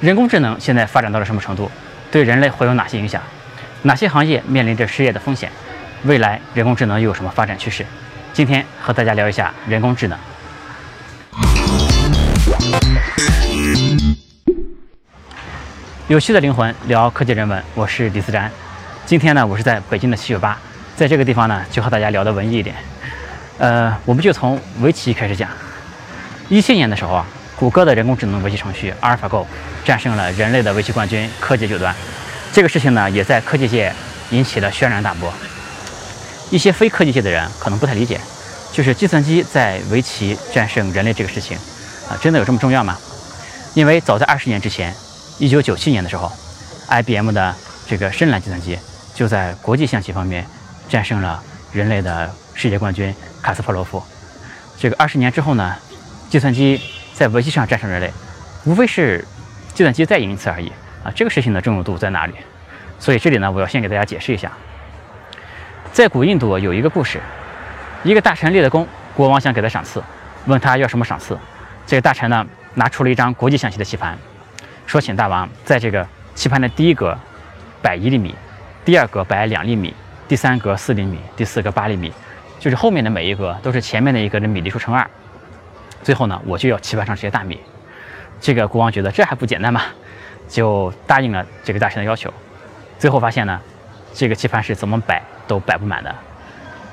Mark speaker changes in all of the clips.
Speaker 1: 人工智能现在发展到了什么程度？对人类会有哪些影响？哪些行业面临着失业的风险？未来人工智能又有什么发展趋势？今天和大家聊一下人工智能。有趣的灵魂聊科技人文，我是李思展。今天呢，我是在北京的七九八，在这个地方呢，就和大家聊的文艺一点。呃，我们就从围棋开始讲。一七年的时候啊。谷歌的人工智能围棋程序 AlphaGo 战胜了人类的围棋冠军柯洁九段，这个事情呢，也在科技界引起了轩然大波。一些非科技界的人可能不太理解，就是计算机在围棋战胜人类这个事情啊，真的有这么重要吗？因为早在二十年之前，一九九七年的时候，IBM 的这个深蓝计算机就在国际象棋方面战胜了人类的世界冠军卡斯帕罗夫。这个二十年之后呢，计算机。在围棋上战胜人类，无非是计算机再赢一次而已啊！这个事情的重要度在哪里？所以这里呢，我要先给大家解释一下。在古印度有一个故事，一个大臣立了功，国王想给他赏赐，问他要什么赏赐。这个大臣呢，拿出了一张国际象棋的棋盘，说请大王在这个棋盘的第一格摆一厘米，第二格摆两厘米，第三格四厘米，第四格八厘米，就是后面的每一格都是前面的一个的米粒数乘二。最后呢，我就要棋盘上这些大米。这个国王觉得这还不简单吗？就答应了这个大臣的要求。最后发现呢，这个棋盘是怎么摆都摆不满的。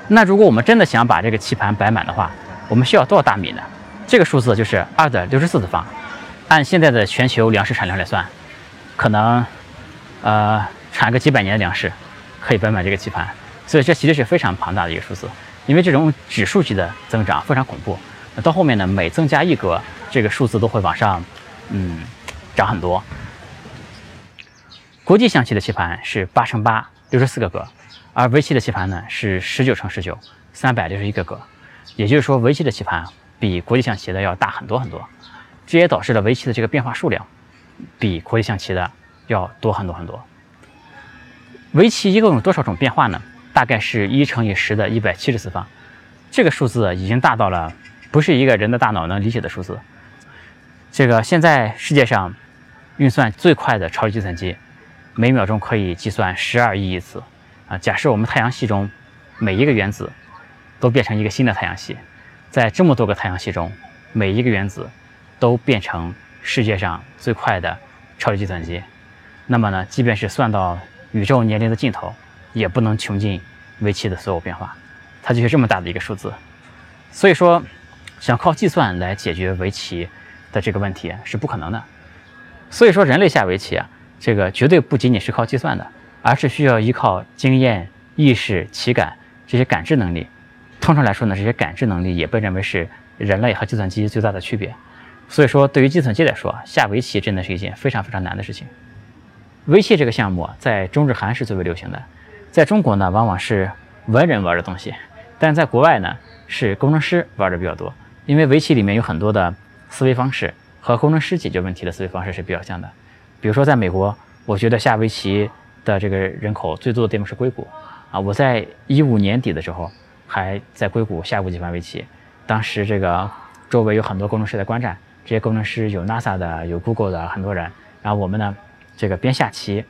Speaker 1: 那如果我们真的想把这个棋盘摆满的话，我们需要多少大米呢？这个数字就是二的六十四次方。按现在的全球粮食产量来算，可能呃产个几百年的粮食可以摆满这个棋盘。所以这其实是非常庞大的一个数字，因为这种指数级的增长非常恐怖。到后面呢，每增加一格，这个数字都会往上，嗯，涨很多。国际象棋的棋盘是八乘八，六十四个格，而围棋的棋盘呢是十九乘十九，三百六十一个格。也就是说，围棋的棋盘比国际象棋的要大很多很多，这也导致了围棋的这个变化数量比国际象棋的要多很多很多。围棋一共有多少种变化呢？大概是一乘以十的一百七十次方，这个数字已经大到了。不是一个人的大脑能理解的数字。这个现在世界上运算最快的超级计算机，每秒钟可以计算十二亿亿次啊！假设我们太阳系中每一个原子都变成一个新的太阳系，在这么多个太阳系中，每一个原子都变成世界上最快的超级计算机，那么呢，即便是算到宇宙年龄的尽头，也不能穷尽围棋的所有变化。它就是这么大的一个数字，所以说。想靠计算来解决围棋的这个问题是不可能的，所以说人类下围棋啊，这个绝对不仅仅是靠计算的，而是需要依靠经验、意识、棋感这些感知能力。通常来说呢，这些感知能力也被认为是人类和计算机最大的区别。所以说，对于计算机来说，下围棋真的是一件非常非常难的事情。围棋这个项目在中日韩是最为流行的，在中国呢，往往是文人玩的东西，但是在国外呢，是工程师玩的比较多。因为围棋里面有很多的思维方式和工程师解决问题的思维方式是比较像的，比如说在美国，我觉得下围棋的这个人口最多的地方是硅谷，啊，我在一五年底的时候还在硅谷下过几盘围棋，当时这个周围有很多工程师在观战，这些工程师有 NASA 的，有 Google 的很多人，然后我们呢，这个边下棋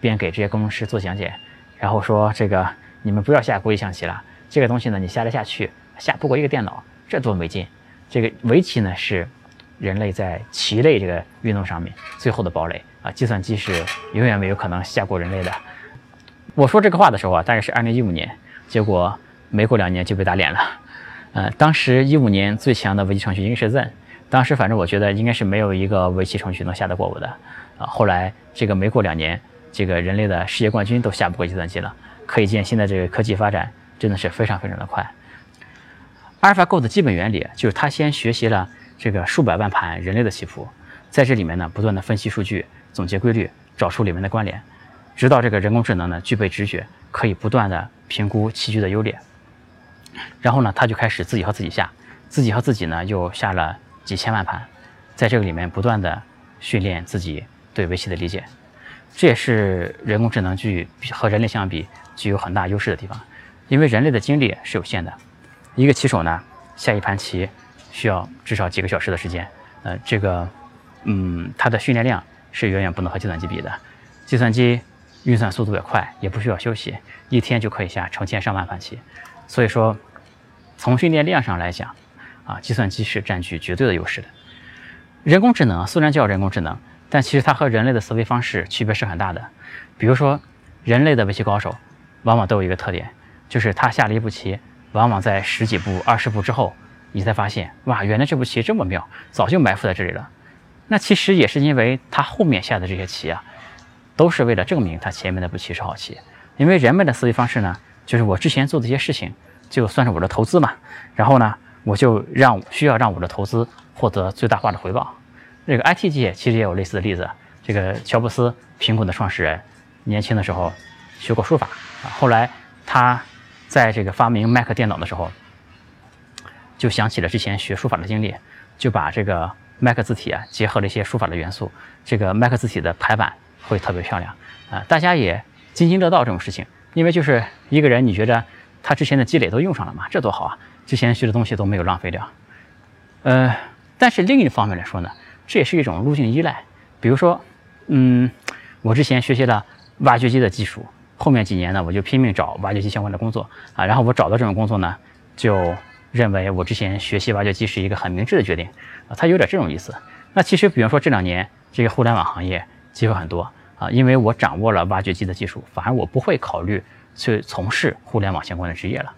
Speaker 1: 边给这些工程师做讲解，然后说这个你们不要下国际象棋了，这个东西呢你下得下去，下不过一个电脑。这多没劲！这个围棋呢是人类在棋类这个运动上面最后的堡垒啊！计算机是永远没有可能下过人类的。我说这个话的时候啊，大概是二零一五年，结果没过两年就被打脸了。呃，当时一五年最强的围棋程序应该是 Zen，当时反正我觉得应该是没有一个围棋程序能下得过我的啊。后来这个没过两年，这个人类的世界冠军都下不过计算机了。可以见现在这个科技发展真的是非常非常的快。AlphaGo 的基本原理就是它先学习了这个数百万盘人类的棋谱，在这里面呢不断的分析数据，总结规律，找出里面的关联，直到这个人工智能呢具备直觉，可以不断的评估棋局的优劣。然后呢，他就开始自己和自己下，自己和自己呢又下了几千万盘，在这个里面不断的训练自己对围棋的理解。这也是人工智能具和人类相比具有很大优势的地方，因为人类的精力是有限的。一个棋手呢，下一盘棋需要至少几个小时的时间，呃，这个，嗯，他的训练量是远远不能和计算机比的。计算机运算速度也快，也不需要休息，一天就可以下成千上万盘棋。所以说，从训练量上来讲，啊，计算机是占据绝对的优势的。人工智能虽然叫人工智能，但其实它和人类的思维方式区别是很大的。比如说，人类的围棋高手往往都有一个特点，就是他下了一步棋，往往在十几步、二十步之后，你才发现，哇，原来这步棋这么妙，早就埋伏在这里了。那其实也是因为他后面下的这些棋啊，都是为了证明他前面那步棋是好棋。因为人们的思维方式呢，就是我之前做的一些事情，就算是我的投资嘛，然后呢，我就让需要让我的投资获得最大化的回报。这个 IT 界其实也有类似的例子，这个乔布斯，苹果的创始人。年轻的时候学过书法啊，后来他在这个发明 Mac 电脑的时候，就想起了之前学书法的经历，就把这个 Mac 字体啊结合了一些书法的元素，这个 Mac 字体的排版会特别漂亮啊，大家也津津乐道这种事情，因为就是一个人你觉得他之前的积累都用上了嘛，这多好啊，之前学的东西都没有浪费掉。呃，但是另一方面来说呢，这也是一种路径依赖，比如说，嗯，我之前学习了。挖掘机的技术，后面几年呢，我就拼命找挖掘机相关的工作啊。然后我找到这种工作呢，就认为我之前学习挖掘机是一个很明智的决定啊。它有点这种意思。那其实，比方说这两年这个互联网行业机会很多啊，因为我掌握了挖掘机的技术，反而我不会考虑去从事互联网相关的职业了。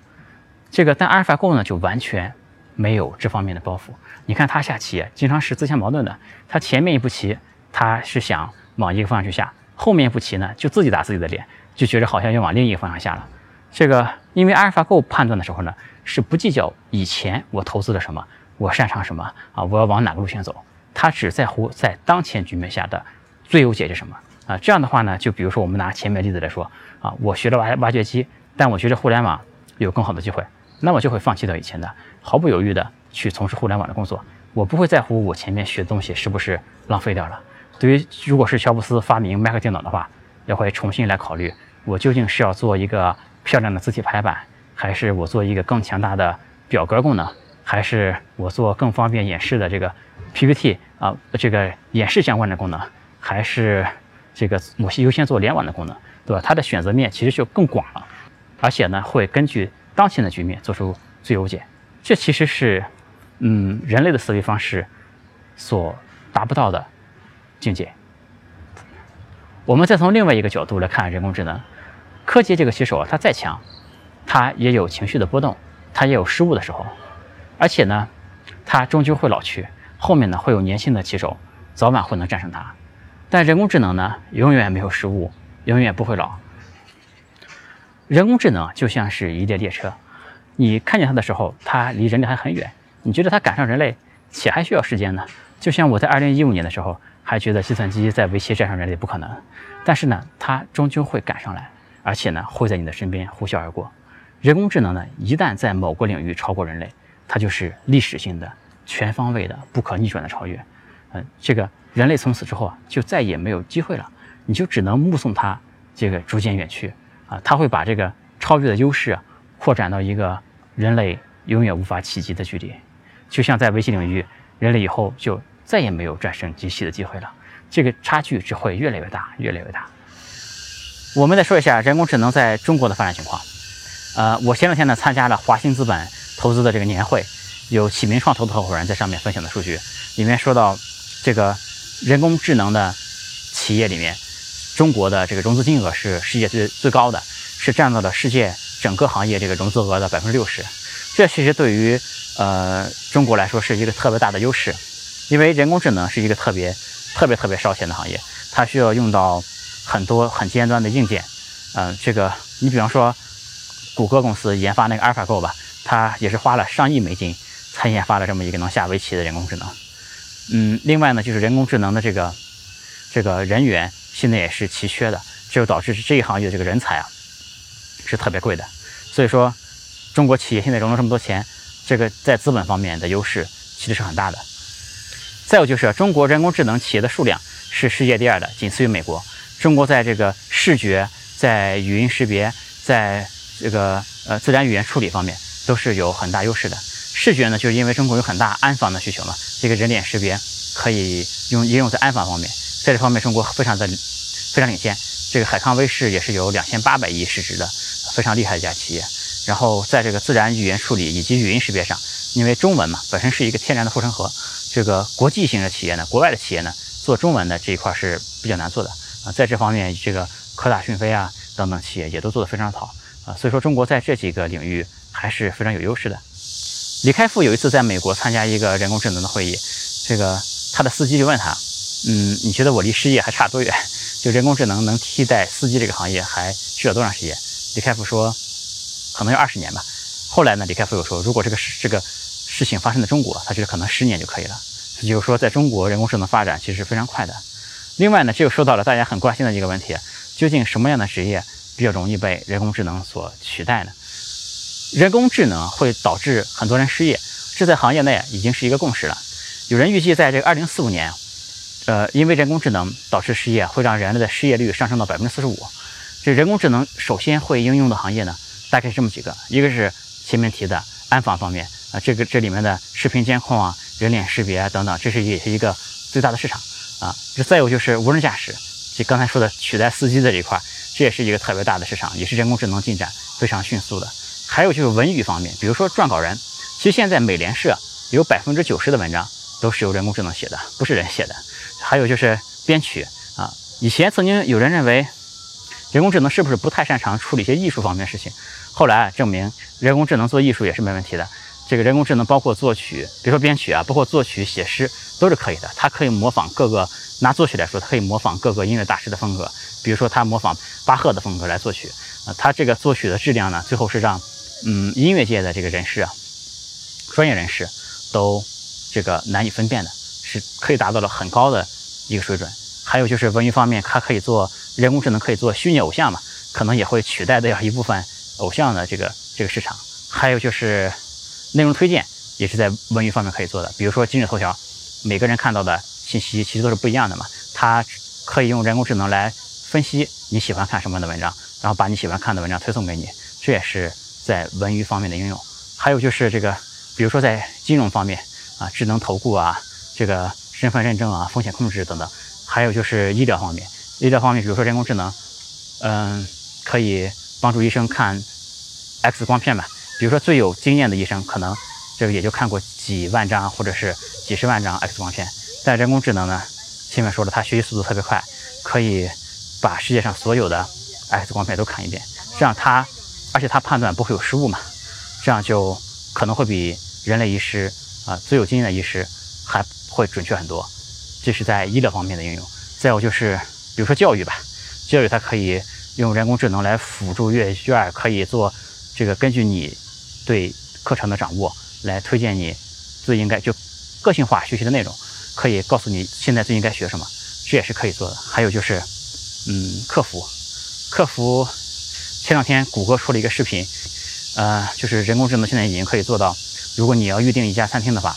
Speaker 1: 这个但阿尔法狗呢，就完全没有这方面的包袱。你看他下棋，经常是自相矛盾的。他前面一步棋，他是想往一个方向去下。后面一步棋呢，就自己打自己的脸，就觉得好像又往另一个方向下了。这个因为阿尔法狗判断的时候呢，是不计较以前我投资了什么，我擅长什么啊，我要往哪个路线走，他只在乎在当前局面下的最优解是什么啊。这样的话呢，就比如说我们拿前面例子来说啊，我学了挖挖掘机，但我觉得互联网有更好的机会，那我就会放弃掉以前的，毫不犹豫的去从事互联网的工作，我不会在乎我前面学的东西是不是浪费掉了。对于如果是乔布斯发明 Mac 电脑的话，也会重新来考虑，我究竟是要做一个漂亮的字体排版，还是我做一个更强大的表格功能，还是我做更方便演示的这个 PPT 啊，这个演示相关的功能，还是这个我优先做联网的功能，对吧？它的选择面其实就更广了，而且呢，会根据当前的局面做出最优解。这其实是，嗯，人类的思维方式所达不到的。境界。我们再从另外一个角度来看人工智能，科技这个棋手啊，他再强，他也有情绪的波动，他也有失误的时候，而且呢，他终究会老去，后面呢会有年轻的棋手，早晚会能战胜他。但人工智能呢，永远没有失误，永远不会老。人工智能就像是一列列车，你看见它的时候，它离人类还很远，你觉得它赶上人类且还需要时间呢？就像我在二零一五年的时候。还觉得计算机在围棋战胜人类不可能，但是呢，它终究会赶上来，而且呢，会在你的身边呼啸而过。人工智能呢，一旦在某个领域超过人类，它就是历史性的、全方位的、不可逆转的超越。嗯，这个人类从此之后啊，就再也没有机会了，你就只能目送它这个逐渐远去啊。它会把这个超越的优势啊，扩展到一个人类永远无法企及的距离，就像在围棋领域，人类以后就。再也没有战胜机器的机会了，这个差距只会越来越大，越来越大。我们再说一下人工智能在中国的发展情况。呃，我前两天呢参加了华兴资本投资的这个年会，有启明创投的合伙人在上面分享的数据，里面说到这个人工智能的企业里面，中国的这个融资金额是世界最最高的，是占到了世界整个行业这个融资额的百分之六十。这其实对于呃中国来说是一个特别大的优势。因为人工智能是一个特别、特别、特别烧钱的行业，它需要用到很多很尖端的硬件。嗯，这个你比方说，谷歌公司研发那个阿尔法狗吧，它也是花了上亿美金才研发了这么一个能下围棋的人工智能。嗯，另外呢，就是人工智能的这个这个人员现在也是奇缺的，这就导致这一行业的这个人才啊是特别贵的。所以说，中国企业现在融了这么多钱，这个在资本方面的优势其实是很大的。再有就是中国人工智能企业的数量是世界第二的，仅次于美国。中国在这个视觉、在语音识别、在这个呃自然语言处理方面都是有很大优势的。视觉呢，就是因为中国有很大安防的需求嘛，这个人脸识别可以用应用在安防方面。在这方面中国非常的非常领先。这个海康威视也是有两千八百亿市值的非常厉害一家企业。然后在这个自然语言处理以及语音识别上，因为中文嘛本身是一个天然的护城河，这个国际性的企业呢，国外的企业呢做中文的这一块是比较难做的啊。在这方面，这个科大讯飞啊等等企业也都做得非常好啊。所以说中国在这几个领域还是非常有优势的。李开复有一次在美国参加一个人工智能的会议，这个他的司机就问他，嗯，你觉得我离失业还差多远？就人工智能能替代司机这个行业还需要多长时间？李开复说，可能要二十年吧。后来呢，李开复又说，如果这个这个事情发生在中国，他觉得可能十年就可以了。也就是说，在中国人工智能发展其实是非常快的。另外呢，这又说到了大家很关心的一个问题：究竟什么样的职业比较容易被人工智能所取代呢？人工智能会导致很多人失业，这在行业内已经是一个共识了。有人预计，在这个二零四五年。呃，因为人工智能导致失业，会让人类的失业率上升到百分之四十五。这人工智能首先会应用的行业呢，大概是这么几个：一个是前面提的安防方面啊，这个这里面的视频监控啊、人脸识别啊等等，这是也是一个最大的市场啊。这再有就是无人驾驶，就刚才说的取代司机的这一块，这也是一个特别大的市场，也是人工智能进展非常迅速的。还有就是文娱方面，比如说撰稿人，其实现在美联社有百分之九十的文章都是由人工智能写的，不是人写的。还有就是编曲啊，以前曾经有人认为人工智能是不是不太擅长处理一些艺术方面的事情，后来证明人工智能做艺术也是没问题的。这个人工智能包括作曲，比如说编曲啊，包括作曲、写诗都是可以的。它可以模仿各个，拿作曲来说，它可以模仿各个音乐大师的风格，比如说它模仿巴赫的风格来作曲啊。它这个作曲的质量呢，最后是让嗯音乐界的这个人士啊，专业人士都这个难以分辨的。是可以达到了很高的一个水准，还有就是文娱方面，它可以做人工智能可以做虚拟偶像嘛，可能也会取代掉一部分偶像的这个这个市场。还有就是内容推荐也是在文娱方面可以做的，比如说今日头条，每个人看到的信息其实都是不一样的嘛，它可以用人工智能来分析你喜欢看什么样的文章，然后把你喜欢看的文章推送给你，这也是在文娱方面的应用。还有就是这个，比如说在金融方面啊，智能投顾啊。这个身份认证啊，风险控制等等，还有就是医疗方面，医疗方面，比如说人工智能，嗯，可以帮助医生看 X 光片吧。比如说最有经验的医生，可能这个也就看过几万张或者是几十万张 X 光片。但人工智能呢，前面说了，它学习速度特别快，可以把世界上所有的 X 光片都看一遍，这样它，而且它判断不会有失误嘛，这样就可能会比人类医师啊最有经验的医师还。会准确很多，这是在医疗方面的应用。再有就是，比如说教育吧，教育它可以用人工智能来辅助阅卷，可以做这个根据你对课程的掌握来推荐你最应该就个性化学习的内容，可以告诉你现在最应该学什么，这也是可以做的。还有就是，嗯，客服，客服前两天谷歌出了一个视频，呃，就是人工智能现在已经可以做到，如果你要预定一家餐厅的话。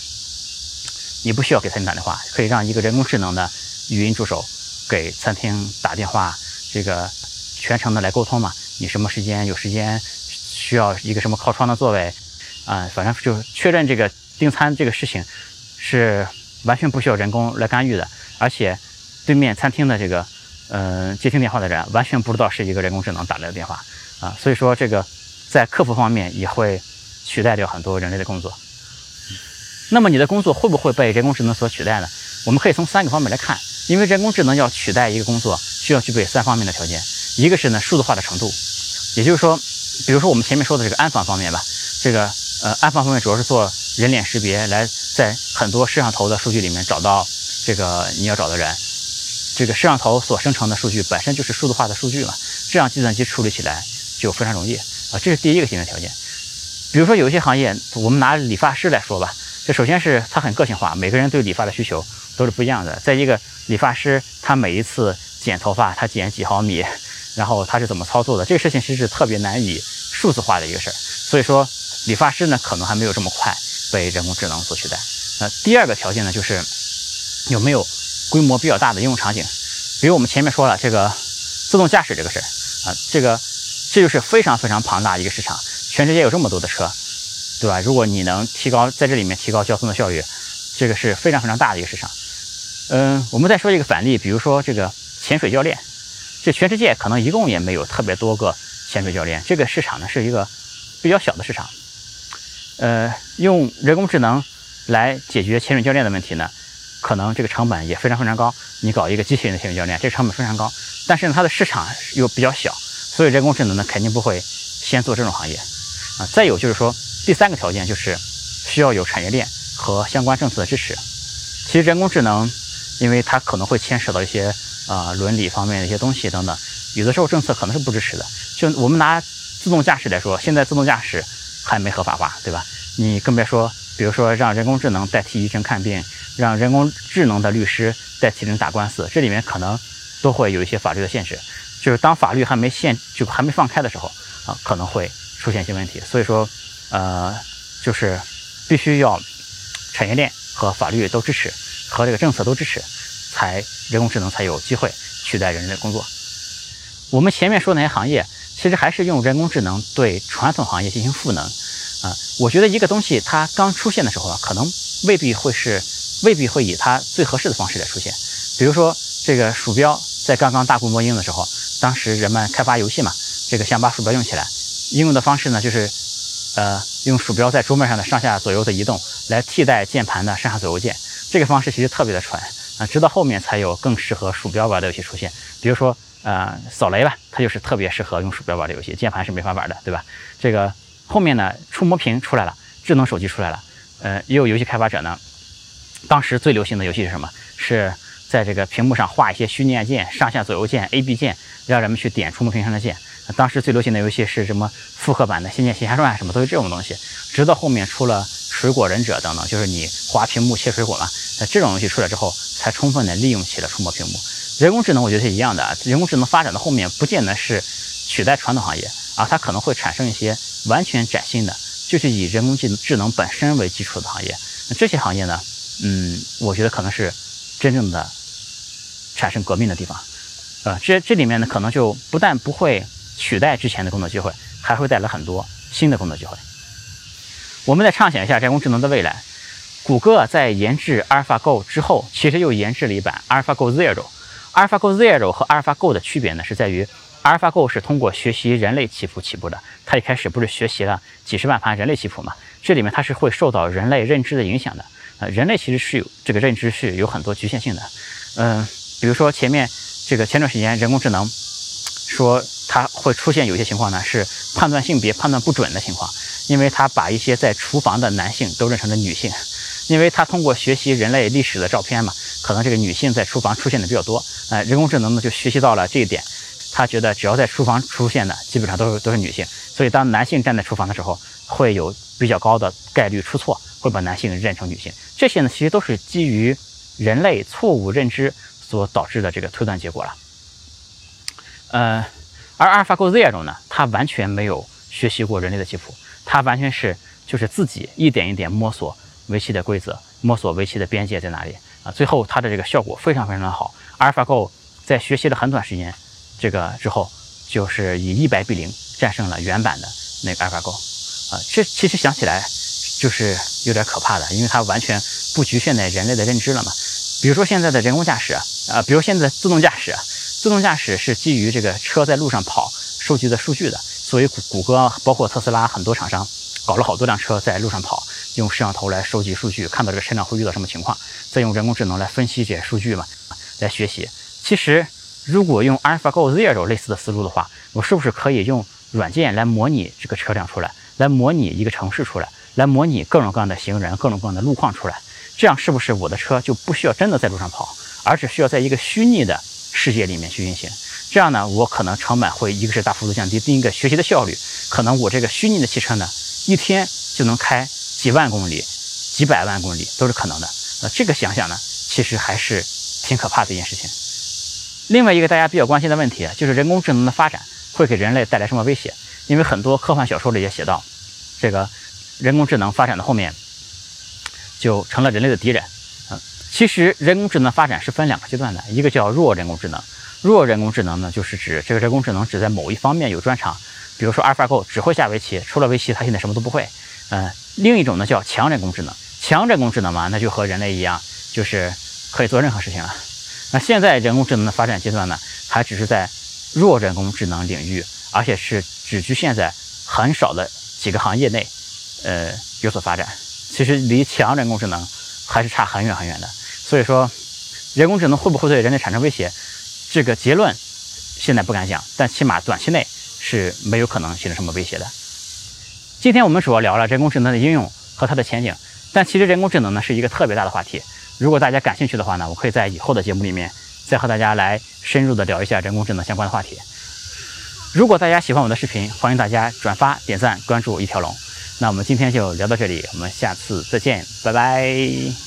Speaker 1: 你不需要给餐厅打电话，可以让一个人工智能的语音助手给餐厅打电话，这个全程的来沟通嘛？你什么时间有时间需要一个什么靠窗的座位啊？反正就确认这个订餐这个事情是完全不需要人工来干预的，而且对面餐厅的这个嗯接听电话的人完全不知道是一个人工智能打来的电话啊，所以说这个在客服方面也会取代掉很多人类的工作。那么你的工作会不会被人工智能所取代呢？我们可以从三个方面来看，因为人工智能要取代一个工作，需要具备三方面的条件。一个是呢数字化的程度，也就是说，比如说我们前面说的这个安防方面吧，这个呃安防方面主要是做人脸识别，来在很多摄像头的数据里面找到这个你要找的人。这个摄像头所生成的数据本身就是数字化的数据嘛，这样计算机处理起来就非常容易啊。这是第一个先决条件。比如说有一些行业，我们拿理发师来说吧。这首先是它很个性化，每个人对理发的需求都是不一样的。再一个，理发师他每一次剪头发，他剪几毫米，然后他是怎么操作的，这个事情其实是特别难以数字化的一个事儿。所以说，理发师呢可能还没有这么快被人工智能所取代。那第二个条件呢，就是有没有规模比较大的应用场景。比如我们前面说了这个自动驾驶这个事儿啊，这个这就是非常非常庞大一个市场，全世界有这么多的车。对吧？如果你能提高在这里面提高交通的效率，这个是非常非常大的一个市场。嗯，我们再说一个反例，比如说这个潜水教练，这全世界可能一共也没有特别多个潜水教练，这个市场呢是一个比较小的市场。呃，用人工智能来解决潜水教练的问题呢，可能这个成本也非常非常高。你搞一个机器人的潜水教练，这成本非常高，但是呢，它的市场又比较小，所以人工智能呢肯定不会先做这种行业啊。再有就是说，第三个条件就是需要有产业链和相关政策的支持。其实人工智能，因为它可能会牵扯到一些啊伦理方面的一些东西等等，有的时候政策可能是不支持的。就我们拿自动驾驶来说，现在自动驾驶。还没合法化，对吧？你更别说，比如说让人工智能代替医生看病，让人工智能的律师代替人打官司，这里面可能都会有一些法律的限制。就是当法律还没限，就还没放开的时候啊，可能会出现一些问题。所以说，呃，就是必须要产业链和法律都支持，和这个政策都支持，才人工智能才有机会取代人类的工作。我们前面说那些行业。其实还是用人工智能对传统行业进行赋能，啊，我觉得一个东西它刚出现的时候啊，可能未必会是，未必会以它最合适的方式来出现。比如说这个鼠标在刚刚大规模应用的时候，当时人们开发游戏嘛，这个想把鼠标用起来，应用的方式呢就是，呃，用鼠标在桌面上的上下左右的移动来替代键盘的上下左右键，这个方式其实特别的蠢啊，直到后面才有更适合鼠标玩的游戏出现，比如说。呃，扫雷吧，它就是特别适合用鼠标玩的游戏，键盘是没法玩的，对吧？这个后面呢，触摸屏出来了，智能手机出来了，呃，也有游戏开发者呢，当时最流行的游戏是什么？是在这个屏幕上画一些虚拟按键，上下左右键、A、B 键，让人们去点触摸屏上的键。当时最流行的游戏是什么？复刻版的《仙剑奇侠传》什么都是这种东西。直到后面出了《水果忍者》等等，就是你滑屏幕切水果嘛。那这种东西出来之后，才充分的利用起了触摸屏幕。人工智能我觉得是一样的，人工智能发展到后面，不见得是取代传统行业，啊它可能会产生一些完全崭新的，就是以人工智智能本身为基础的行业。那这些行业呢，嗯，我觉得可能是真正的产生革命的地方。呃，这这里面呢，可能就不但不会取代之前的工作机会，还会带来很多新的工作机会。我们再畅想一下人工智能的未来，谷歌在研制 AlphaGo 之后，其实又研制了一版 AlphaGo Zero。AlphaGo Zero 和 AlphaGo 的区别呢，是在于 AlphaGo 是通过学习人类棋谱起步的。它一开始不是学习了几十万盘人类棋谱嘛？这里面它是会受到人类认知的影响的。呃，人类其实是有这个认知是有很多局限性的。嗯，比如说前面这个前段时间人工智能说它会出现有些情况呢，是判断性别判断不准的情况，因为他把一些在厨房的男性都认成了女性，因为他通过学习人类历史的照片嘛。可能这个女性在厨房出现的比较多，呃，人工智能呢就学习到了这一点，他觉得只要在厨房出现的，基本上都是都是女性，所以当男性站在厨房的时候，会有比较高的概率出错，会把男性认成女性。这些呢，其实都是基于人类错误认知所导致的这个推断结果了。呃，而 AlphaGo Zero 呢，它完全没有学习过人类的棋谱，它完全是就是自己一点一点摸索围棋的规则，摸索围棋的边界在哪里。啊，最后它的这个效果非常非常的好。AlphaGo 在学习了很短时间，这个之后就是以一百比零战胜了原版的那个 AlphaGo。啊，这其实想起来就是有点可怕的，因为它完全不局限在人类的认知了嘛。比如说现在的人工驾驶啊，啊，比如现在自动驾驶，自动驾驶是基于这个车在路上跑收集的数据的，所以谷谷歌包括特斯拉很多厂商搞了好多辆车在路上跑。用摄像头来收集数据，看到这个车辆会遇到什么情况，再用人工智能来分析这些数据嘛，来学习。其实，如果用 AlphaGo Zero 类似的思路的话，我是不是可以用软件来模拟这个车辆出来，来模拟一个城市出来，来模拟各种各样的行人、各种各样的路况出来？这样是不是我的车就不需要真的在路上跑，而只需要在一个虚拟的世界里面去运行？这样呢，我可能成本会一个是大幅度降低，另一个学习的效率，可能我这个虚拟的汽车呢，一天就能开。几万公里、几百万公里都是可能的。那这个想想呢，其实还是挺可怕的一件事情。另外一个大家比较关心的问题啊，就是人工智能的发展会给人类带来什么威胁？因为很多科幻小说里也写到，这个人工智能发展的后面就成了人类的敌人。嗯，其实人工智能发展是分两个阶段的，一个叫弱人工智能。弱人工智能呢，就是指这个人工智能只在某一方面有专长，比如说 AlphaGo 只会下围棋，除了围棋，它现在什么都不会。嗯。另一种呢叫强人工智能，强人工智能嘛，那就和人类一样，就是可以做任何事情了。那现在人工智能的发展阶段呢，还只是在弱人工智能领域，而且是只局限在很少的几个行业内，呃，有所发展。其实离强人工智能还是差很远很远的。所以说，人工智能会不会对人类产生威胁？这个结论现在不敢讲，但起码短期内是没有可能形成什么威胁的。今天我们主要聊了人工智能的应用和它的前景，但其实人工智能呢是一个特别大的话题。如果大家感兴趣的话呢，我可以在以后的节目里面再和大家来深入的聊一下人工智能相关的话题。如果大家喜欢我的视频，欢迎大家转发、点赞、关注一条龙。那我们今天就聊到这里，我们下次再见，拜拜。